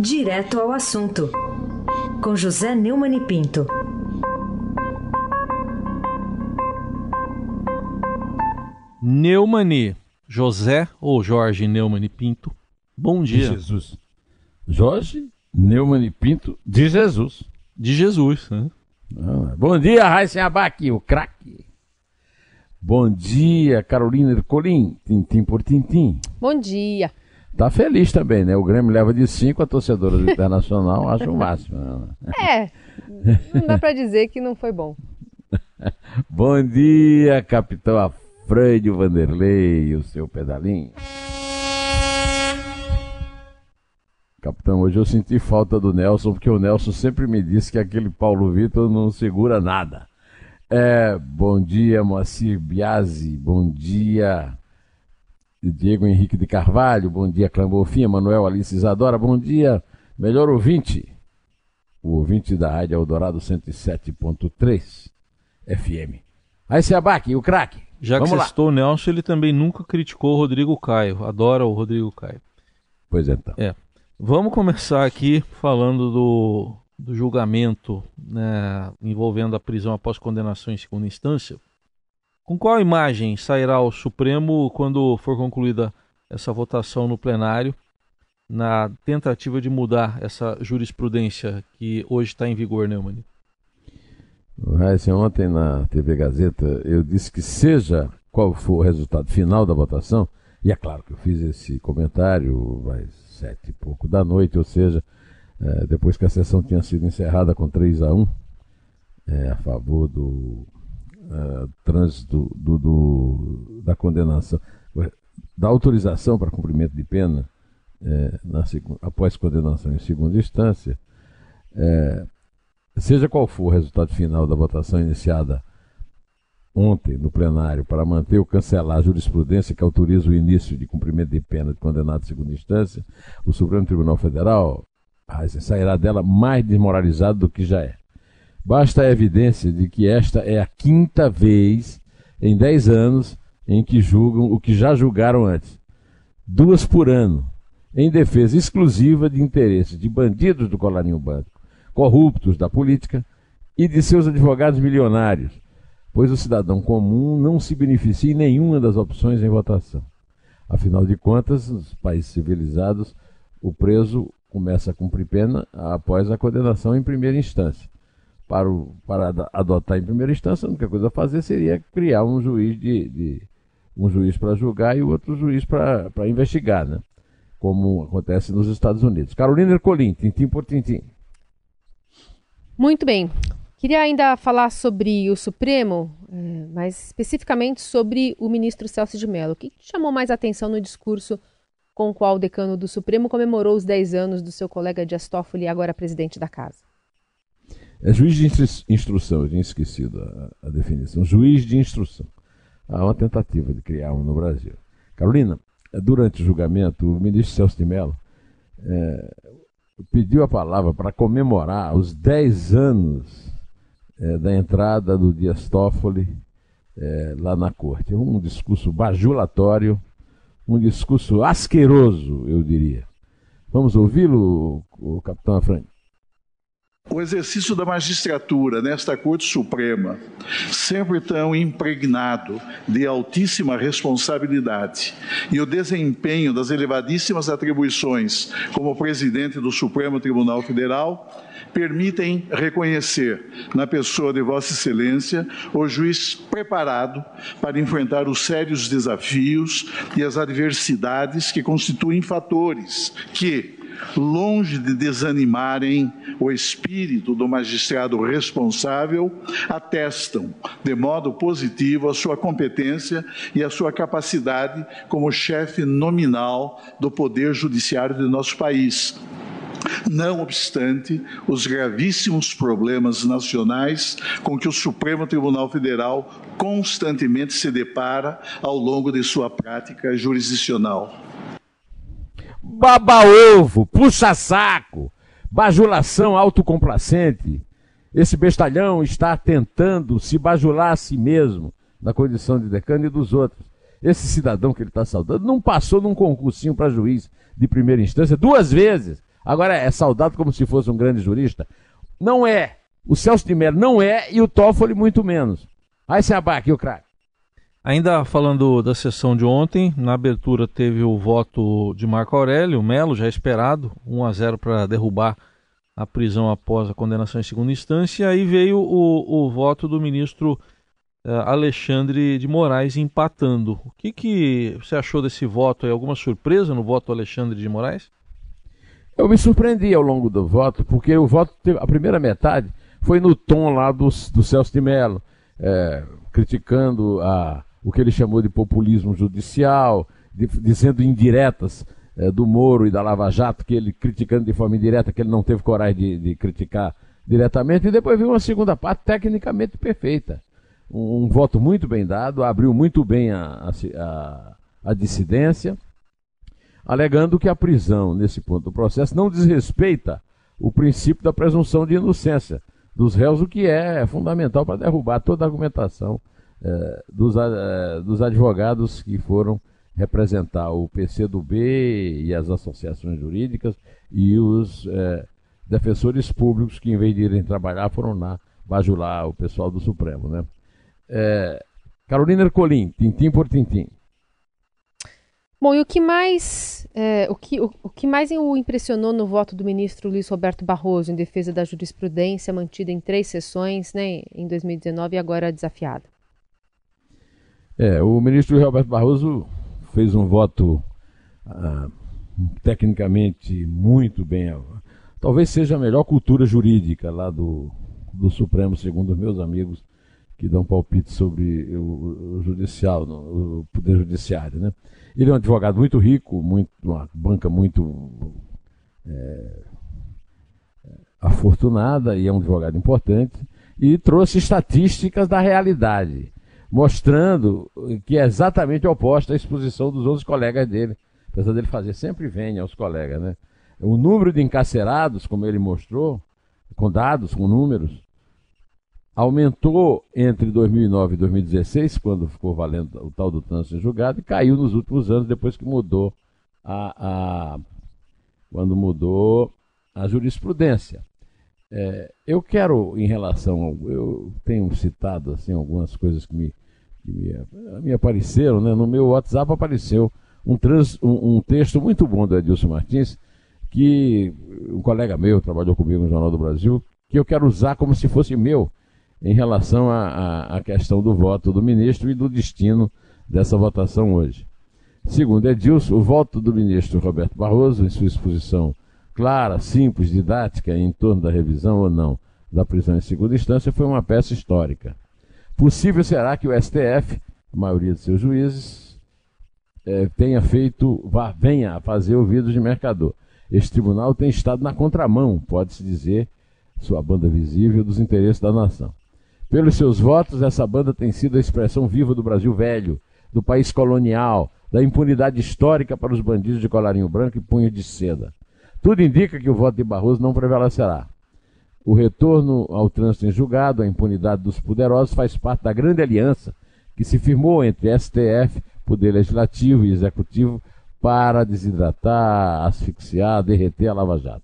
Direto ao assunto, com José Neumann e Pinto. Neumani, José ou Jorge Neumann e Pinto, bom dia. De Jesus. Jorge Neumann e Pinto de Jesus. De Jesus, né? Ah, bom dia, Raíssen Abac, o craque. Bom dia, Carolina Ercolim, tintim por tintim. Bom dia. Tá feliz também, né? O Grêmio leva de 5, a torcedora do Internacional acha o máximo. Né? É, não dá pra dizer que não foi bom. Bom dia, capitão Afrânio Vanderlei, o seu pedalinho. Capitão, hoje eu senti falta do Nelson, porque o Nelson sempre me disse que aquele Paulo Vitor não segura nada. É, bom dia, Moacir Biasi, bom dia, Diego Henrique de Carvalho, bom dia, Clambofinha, Manuel Alice Isadora, bom dia, melhor ouvinte, o ouvinte da Rádio Eldorado 107.3 FM. Aí se abaque, o craque. Já Vamos que o Nelson, ele também nunca criticou o Rodrigo Caio. Adora o Rodrigo Caio. Pois é, então. É. Vamos começar aqui falando do, do julgamento né, envolvendo a prisão após condenação em segunda instância. Com qual imagem sairá o Supremo quando for concluída essa votação no plenário, na tentativa de mudar essa jurisprudência que hoje está em vigor, Neumann? Raíssa, ontem na TV Gazeta eu disse que seja qual for o resultado final da votação, e é claro que eu fiz esse comentário às sete e pouco da noite, ou seja, eh, depois que a sessão tinha sido encerrada com 3 a 1 eh, a favor do eh, trânsito do, do- da condenação, da autorização para cumprimento de pena eh, na após condenação em segunda instância, eh, seja qual for o resultado final da votação iniciada ontem no plenário para manter ou cancelar a jurisprudência que autoriza o início de cumprimento de pena de condenado em segunda instância, o Supremo Tribunal Federal sairá dela mais desmoralizado do que já é. Basta a evidência de que esta é a quinta vez em dez anos em que julgam o que já julgaram antes. Duas por ano, em defesa exclusiva de interesses de bandidos do colarinho branco, corruptos da política e de seus advogados milionários, pois o cidadão comum não se beneficia em nenhuma das opções em votação. Afinal de contas, nos países civilizados, o preso começa a cumprir pena após a condenação em primeira instância. Para, o- para ado- adotar em primeira instância, a única coisa a fazer seria criar um juiz de, de- um juiz para julgar e outro juiz para investigar, né? Como acontece nos Estados Unidos. Carolina Ercolim, tintim por tintim. Muito bem. Queria ainda falar sobre o Supremo, eh, mas especificamente sobre o ministro Celso de Mello. O que chamou mais atenção no discurso com o qual o decano do Supremo comemorou os 10 anos do seu colega Dias Toffoli, agora presidente da casa? É juiz de instru- instrução, eu tinha esquecido a, a definição. Juiz de instrução. Há uma tentativa de criar um no Brasil. Carolina, eh, durante o julgamento, o ministro Celso de Mello eh, pediu a palavra para comemorar os 10 anos eh, da entrada do Dias Toffoli eh, lá na corte. Um discurso bajulatório, um discurso asqueroso, eu diria. Vamos ouvi-lo, capitão Afrânio? O exercício da magistratura nesta Corte Suprema, sempre tão impregnado de altíssima responsabilidade, e o desempenho das elevadíssimas atribuições como presidente do Supremo Tribunal Federal, permitem reconhecer na pessoa de Vossa Excelência o juiz preparado para enfrentar os sérios desafios e as adversidades que constituem fatores que, longe de desanimarem o espírito do magistrado responsável, atestam de modo positivo a sua competência e a sua capacidade como chefe nominal do Poder Judiciário de nosso país. Não obstante os gravíssimos problemas nacionais com que o Supremo Tribunal Federal constantemente se depara ao longo de sua prática jurisdicional. Baba-ovo, puxa-saco, bajulação autocomplacente. Esse bestalhão está tentando se bajular a si mesmo na condição de decano e dos outros. Esse cidadão que ele está saudando não passou num concursinho para juiz de primeira instância duas vezes. Agora é saudado como se fosse um grande jurista. Não é. O Celso de Mello não é e o Toffoli muito menos. Aí se abaque o craque. Ainda falando da sessão de ontem, na abertura teve o voto de Marco Aurélio Melo, já esperado, 1 a 0 para derrubar a prisão após a condenação em segunda instância. E aí veio o, o voto do ministro uh, Alexandre de Moraes empatando. O que, que você achou desse voto? Aí? Alguma surpresa no voto do Alexandre de Moraes? Eu me surpreendi ao longo do voto, porque o voto, teve, a primeira metade, foi no tom lá do, do Celso de Mello, é, criticando a, o que ele chamou de populismo judicial, de, dizendo indiretas é, do Moro e da Lava Jato, que ele criticando de forma indireta, que ele não teve coragem de, de criticar diretamente, e depois veio uma segunda parte tecnicamente perfeita. Um, um voto muito bem dado, abriu muito bem a, a, a dissidência, alegando que a prisão, nesse ponto do processo, não desrespeita o princípio da presunção de inocência dos réus, o que é fundamental para derrubar toda a argumentação dos, eh, dos advogados que foram representar o PCdoB e as associações jurídicas e os é, defensores públicos que, em vez de irem trabalhar, foram lá bajular o pessoal do Supremo. Né? Carolina Ercolim, tintim por tintim. Bom, e o que mais o, que, o, o, que mais o impressionou no voto do ministro Luiz Roberto Barroso em defesa da jurisprudência mantida em três sessões, né, em 2019 e agora desafiada? É, o ministro Roberto Barroso fez um voto ah, tecnicamente muito bem. Talvez seja a melhor cultura jurídica lá do, do Supremo, segundo meus amigos que dão palpite sobre o, o judicial, o poder judiciário, né? Ele é um advogado muito rico, muito, uma banca muito é, afortunada e é um advogado importante e trouxe estatísticas da realidade mostrando que é exatamente oposta à exposição dos outros colegas dele. Apesar dele fazer sempre vem aos colegas, né? O número de encarcerados, como ele mostrou, com dados, com números, aumentou entre 2009 e 2016, quando ficou valendo o tal do trânsito julgado, e caiu nos últimos anos, depois que mudou a, a quando mudou a jurisprudência. É, eu quero, em relação ao, eu tenho citado assim algumas coisas que me, que me, me apareceram, né? no meu WhatsApp apareceu um, trans, um, um, texto muito bom do Edilson Martins, que um colega meu trabalhou comigo no Jornal do Brasil, que eu quero usar como se fosse meu em relação à questão do voto do ministro e do destino dessa votação hoje. Segundo Edilson, o voto do ministro Roberto Barroso, em sua exposição clara, simples, didática em torno da revisão ou não da prisão em segunda instância foi uma peça histórica. Possível será que o STF, a maioria de seus juízes, é, tenha feito, vá, venha a fazer ouvidos de mercador. Este tribunal tem estado na contramão, pode-se dizer, sua banda visível dos interesses da nação. Pelos seus votos, essa banda tem sido a expressão viva do Brasil velho, do país colonial, da impunidade histórica para os bandidos de colarinho branco e punho de seda. Tudo indica que o voto de Barroso não prevalecerá. O retorno ao trânsito em julgado, a impunidade dos poderosos, faz parte da grande aliança que se firmou entre STF, Poder Legislativo e Executivo para desidratar, asfixiar, derreter a Lava Jato.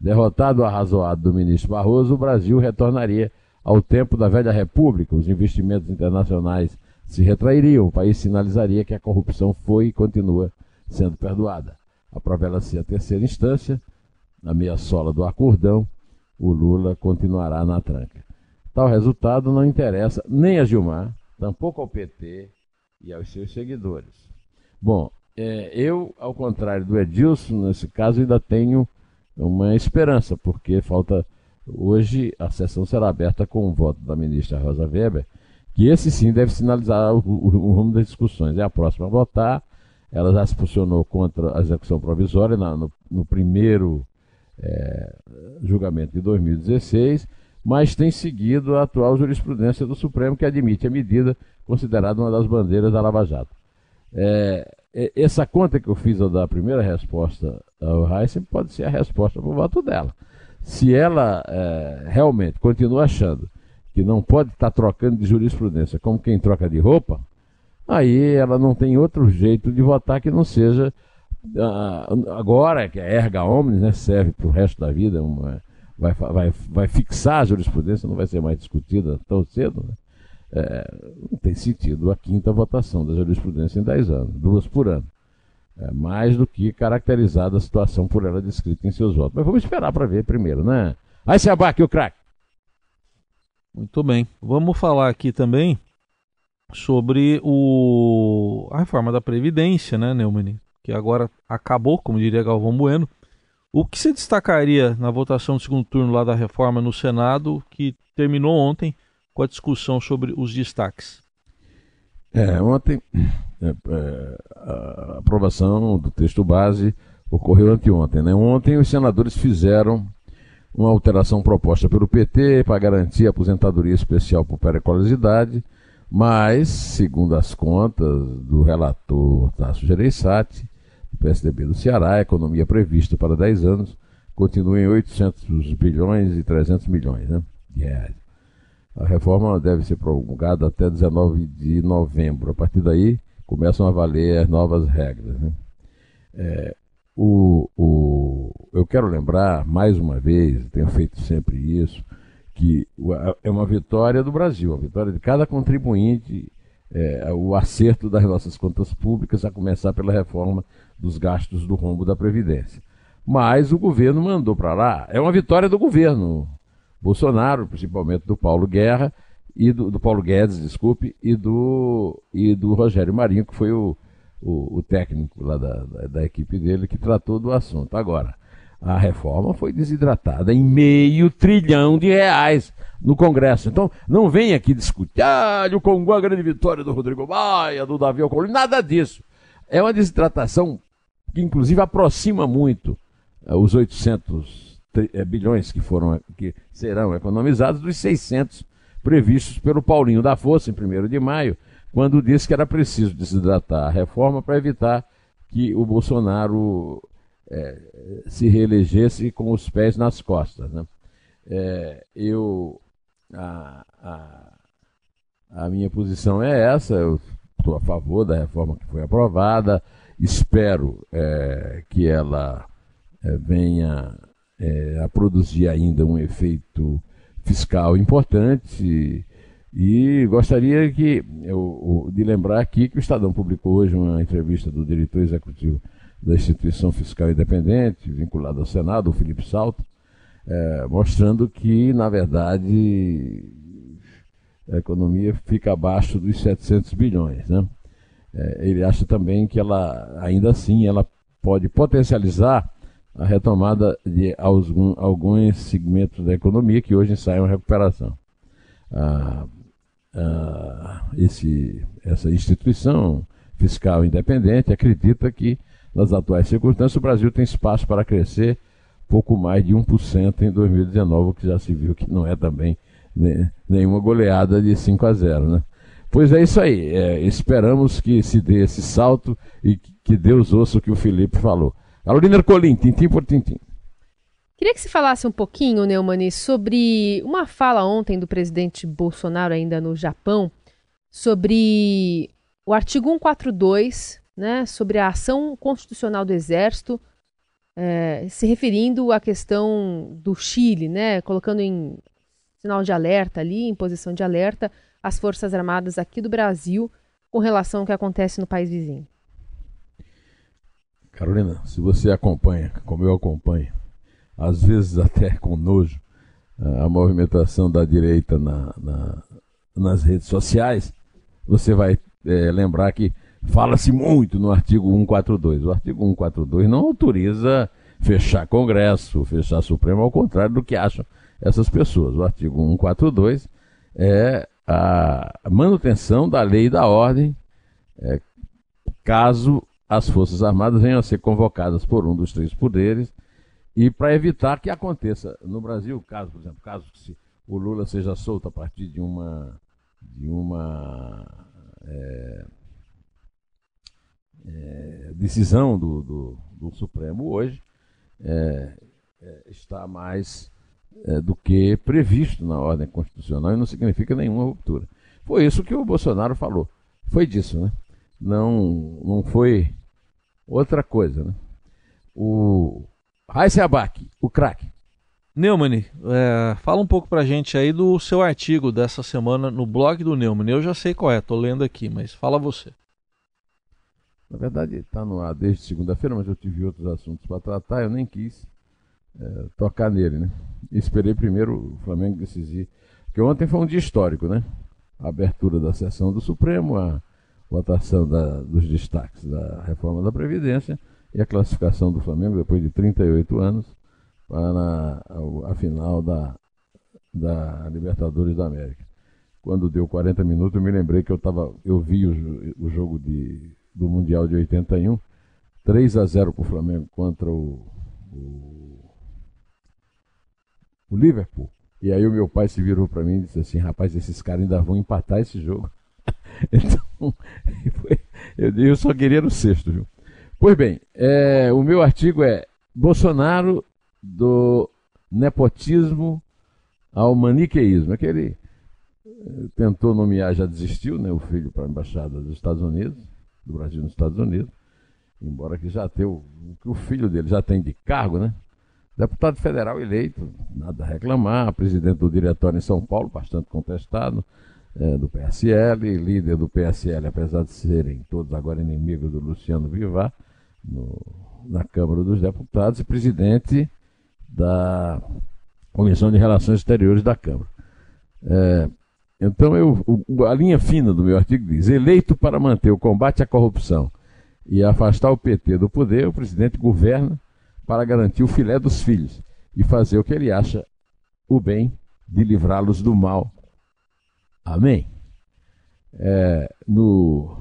Derrotado o arrazoado do ministro Barroso, o Brasil retornaria ao tempo da velha República. Os investimentos internacionais se retrairiam, o país sinalizaria que a corrupção foi e continua sendo perdoada. Aprova-se a terceira instância, na meia sola do acordão, o Lula continuará na tranca. Tal resultado não interessa nem a Gilmar, tampouco ao PT e aos seus seguidores. Bom, é, eu, ao contrário do Edilson, nesse caso, ainda tenho uma esperança, porque falta. Hoje a sessão será aberta com o voto da ministra Rosa Weber, que esse sim deve sinalizar o, o, o rumo das discussões. É a próxima a votar ela já se posicionou contra a execução provisória na, no, no, primeiro é, julgamento de 2016, mas tem seguido a atual jurisprudência do Supremo que admite a medida considerada uma das bandeiras da Lava Jato. É, essa conta que eu fiz da primeira resposta ao Heisen pode ser a resposta para o voto dela. Se ela é, realmente continua achando que não pode estar trocando de jurisprudência como quem troca de roupa, aí ela não tem outro jeito de votar que não seja agora que a erga omnes né, serve para o resto da vida, uma, vai, vai, vai fixar a jurisprudência, não vai ser mais discutida tão cedo, né? é, não tem sentido a quinta votação da jurisprudência em 10 anos, duas por ano. É, mais do que caracterizada a situação por ela descrita em seus votos. Mas vamos esperar para ver primeiro, né? Aí se abaque o craque. Muito bem. Vamos falar aqui também sobre o... a reforma da Previdência, né, Neumann? Que agora acabou, como diria Galvão Bueno. O que se destacaria na votação do segundo turno lá da reforma no Senado, que terminou ontem com a discussão sobre os destaques? É, ontem é, é, a aprovação do texto base ocorreu anteontem. Né? Ontem os senadores fizeram uma alteração proposta pelo PT para garantir a aposentadoria especial por periculosidade, mas, segundo as contas do relator Tasso Gereissati, do PSDB do Ceará, a economia prevista para 10 anos continua em 800 bilhões e 300 milhões né, de reais. A reforma deve ser promulgada até 19 de novembro. A partir daí, começam a valer as novas regras. Né? É, o, o, eu quero lembrar, mais uma vez, tenho feito sempre isso, que é uma vitória do Brasil, a vitória de cada contribuinte, é, o acerto das nossas contas públicas, a começar pela reforma dos gastos do rombo da Previdência. Mas o governo mandou para lá, é uma vitória do governo Bolsonaro, principalmente do Paulo Guerra, e do, do Paulo Guedes, desculpe, e do, e do Rogério Marinho, que foi o, o, o técnico lá da, da, da equipe dele que tratou do assunto. Agora, a reforma foi desidratada em meio trilhão de reais no Congresso. Então, não vem aqui discutir, ah, o Congo, a grande vitória do Rodrigo Maia, do Davi Alcolumbre, nada disso. É uma desidratação que, inclusive, aproxima muito uh, os 800 uh, bilhões que, foram, que serão economizados dos 600 previstos pelo Paulinho da Força, em 1 de maio, quando disse que era preciso desidratar a reforma para evitar que o Bolsonaro é, se reelegesse com os pés nas costas. Né? É, eu, a, a, a, minha posição é essa, eu estou a favor da reforma que foi aprovada, espero é, que ela é, venha é, a produzir ainda um efeito fiscal importante e gostaria que eu, de lembrar aqui que o Estadão publicou hoje uma entrevista do diretor executivo da instituição fiscal independente, vinculada ao Senado, o Felipe Salto, é, mostrando que, na verdade, a economia fica abaixo dos 700 bilhões. Né? É, ele acha também que ela, ainda assim, ela pode potencializar a retomada de algum, alguns segmentos da economia que hoje a recuperação. Ah, ah, esse, essa instituição fiscal independente acredita que nas atuais circunstâncias, o Brasil tem espaço para crescer pouco mais de 1% em 2019, o que já se viu que não é também né, nenhuma goleada de 5 a 0. Né? Pois é isso aí. É, esperamos que se dê esse salto e que Deus ouça o que o Felipe falou. Carolina Ercolim, tintim por tintim. Queria que se falasse um pouquinho, Neumani, sobre uma fala ontem do presidente Bolsonaro, ainda no Japão, sobre o artigo 142 né, sobre a ação constitucional do Exército, é, se referindo à questão do Chile, né, colocando em sinal de alerta ali, em posição de alerta, as Forças Armadas aqui do Brasil com relação ao que acontece no país vizinho. Carolina, se você acompanha, como eu acompanho, às vezes até com nojo, a movimentação da direita na, na, nas redes sociais, você vai é, lembrar que Fala-se muito no artigo 142. O artigo 142 não autoriza fechar Congresso, fechar Supremo, ao contrário do que acham essas pessoas. O artigo 142 é a manutenção da lei e da ordem, é, caso as Forças Armadas venham a ser convocadas por um dos três poderes, e para evitar que aconteça no Brasil, caso, por exemplo, caso se o Lula seja solto a partir de uma de uma é, é, decisão do, do, do, Supremo hoje é, é, está mais é, do que previsto na ordem constitucional e não significa nenhuma ruptura. Foi isso que o Bolsonaro falou. Foi disso, né? Não, não foi Outra coisa, né? O Raíssa Abac, o craque. Neumann, é, fala um pouco pra gente aí do seu artigo dessa semana no blog do Neumann. Eu já sei qual é, tô lendo aqui, mas fala você. Na verdade, está no ar desde segunda-feira, mas eu tive outros assuntos para tratar, eu nem quis é, tocar nele, né? Esperei primeiro o Flamengo decidir. Porque ontem foi um dia histórico, né? A abertura da sessão do Supremo, a votação da, dos destaques da reforma da Previdência e a classificação do Flamengo, depois de 38 anos, para a, a final da, da Libertadores da América. Quando deu 40 minutos, eu me lembrei que eu, tava, eu vi o, o jogo de do Mundial de 81, 3 a 0 para o Flamengo contra o, o, o, Liverpool. E aí o meu pai se virou para mim e disse assim, rapaz, esses caras ainda vão empatar esse jogo. então, eu, eu só queria no sexto, viu? Pois bem, é, o meu artigo é Bolsonaro do nepotismo ao maniqueísmo. Aquele eh, tentou nomear, já desistiu, né, o filho para a embaixada dos Estados Unidos do Brasil nos Estados Unidos, embora que já tenha o, que o filho dele já tem de cargo, né? Deputado federal eleito, nada a reclamar, presidente do diretório em São Paulo, bastante contestado, é, do PSL, líder do PSL, apesar de serem todos agora inimigos do Luciano Vivar, no, na Câmara dos Deputados, e presidente da Comissão de Relações Exteriores da Câmara. É, então, eu, a linha fina do meu artigo diz: eleito para manter o combate à corrupção e afastar o PT do poder, o presidente governa para garantir o filé dos filhos e fazer o que ele acha o bem de livrá-los do mal. Amém? É, no,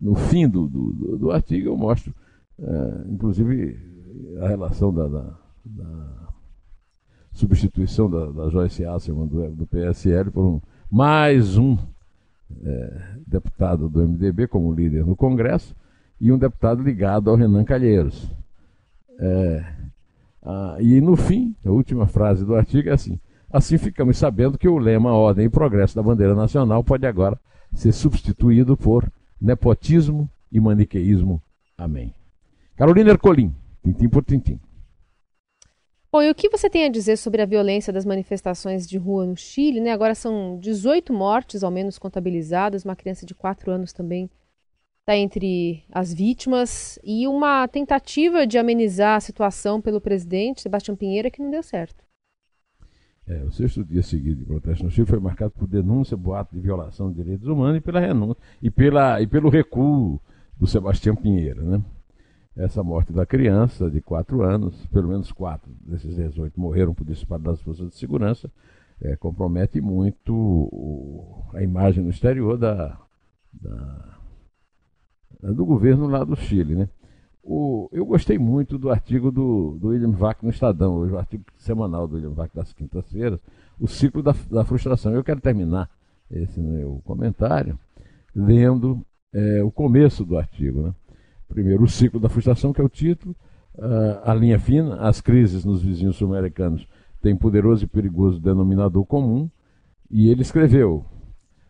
no fim do, do, do, artigo, eu mostro, é, inclusive, a relação da, da, da substituição da, da Joyce Asselman do, do PSL por um, mais um é, deputado do MDB como líder no Congresso e um deputado ligado ao Renan Calheiros. É, e no fim, a última frase do artigo é assim: assim ficamos sabendo que o lema Ordem e Progresso da bandeira nacional pode agora ser substituído por nepotismo e maniqueísmo. Amém. Carolina Ercolim, tintim por tintim. Bom, e o que você tem a dizer sobre a violência das manifestações de rua no Chile? Né? Agora são 18 mortes, ao menos contabilizadas, uma criança de 4 anos também está entre as vítimas, e uma tentativa de amenizar a situação pelo presidente Sebastião Pinheira que não deu certo. É, o sexto dia seguido de protesto no Chile foi marcado por denúncia, boato de violação de direitos humanos e pela renúncia e, pela, e pelo recuo do Sebastião Pinheira, né? Essa morte da criança de 4 anos, pelo menos 4 desses 18 morreram por disparo das forças de segurança, é, compromete muito o, a imagem no exterior da, da, do governo lá do Chile. Né? O, eu gostei muito do artigo do, do William Vac no Estadão, hoje o artigo semanal do William Vac das quintas-feiras, o ciclo da, da frustração. Eu quero terminar esse meu comentário lendo é, o começo do artigo. Né? Primeiro, o ciclo da frustração, que é o título, uh, a linha fina, as crises nos vizinhos sul-americanos têm poderoso e perigoso denominador comum, e ele escreveu: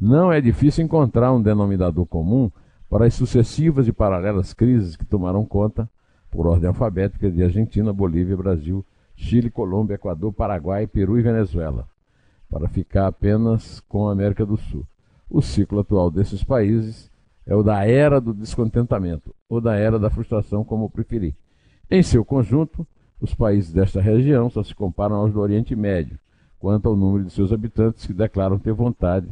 Não é difícil encontrar um denominador comum para as sucessivas e paralelas crises que tomaram conta, por ordem alfabética, de Argentina, Bolívia, Brasil, Chile, Colômbia, Equador, Paraguai, Peru e Venezuela, para ficar apenas com a América do Sul. O ciclo atual desses países é o da era do descontentamento, ou da era da frustração, como preferir. Em seu conjunto, os países desta região só se comparam aos do Oriente Médio, quanto ao número de seus habitantes que declaram ter vontade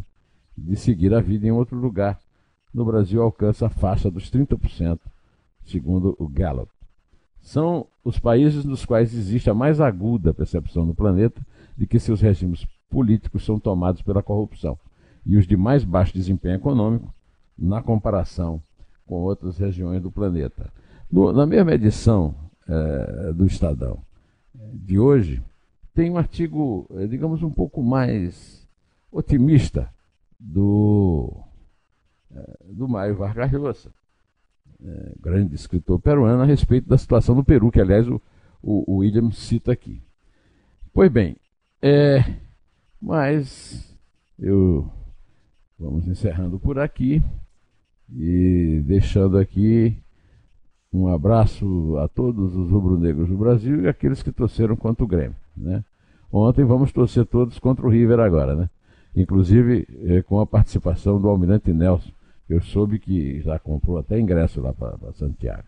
de seguir a vida em outro lugar. No Brasil alcança a faixa dos 30%, segundo o Gallup. São os países nos quais existe a mais aguda percepção no planeta de que seus regimes políticos são tomados pela corrupção e os de mais baixo desempenho econômico na comparação com outras regiões do planeta. No, na mesma edição é, do Estadão de hoje, tem um artigo, é, digamos, um pouco mais otimista do, é, do Mário Vargas Llosa, é, grande escritor peruano, a respeito da situação do Peru, que, aliás, o, o, o William cita aqui. Pois bem, é, mas eu vamos encerrando por aqui e deixando aqui Um abraço a todos os rubro-negros do Brasil e aqueles que torceram contra o Grêmio. Né? Ontem vamos torcer todos contra o River agora, né? Inclusive eh, com a participação do Almirante Nelson. Eu soube que já comprou até ingresso lá para Santiago.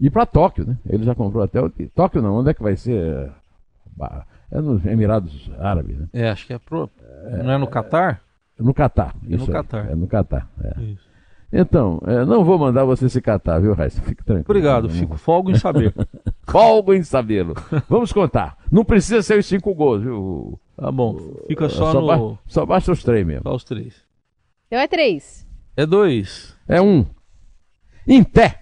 E para Tóquio, né? Ele já comprou até o. Tóquio não, onde é que vai ser? É nos Emirados Árabes, né? É, acho que é pro. Não é no Catar? É no Catar. É no Catar. É no Catar. É. Isso. Então, é, não vou mandar você se catar, viu, Raíssa? Fique tranquilo. Obrigado, fico folgo em saber. folgo em sabê-lo. Vamos contar. Não precisa ser os cinco gols, viu? Tá bom, fica só, só no. Ba só basta os três mesmo. Só os três. Então é três. É dois. É um. Em pé.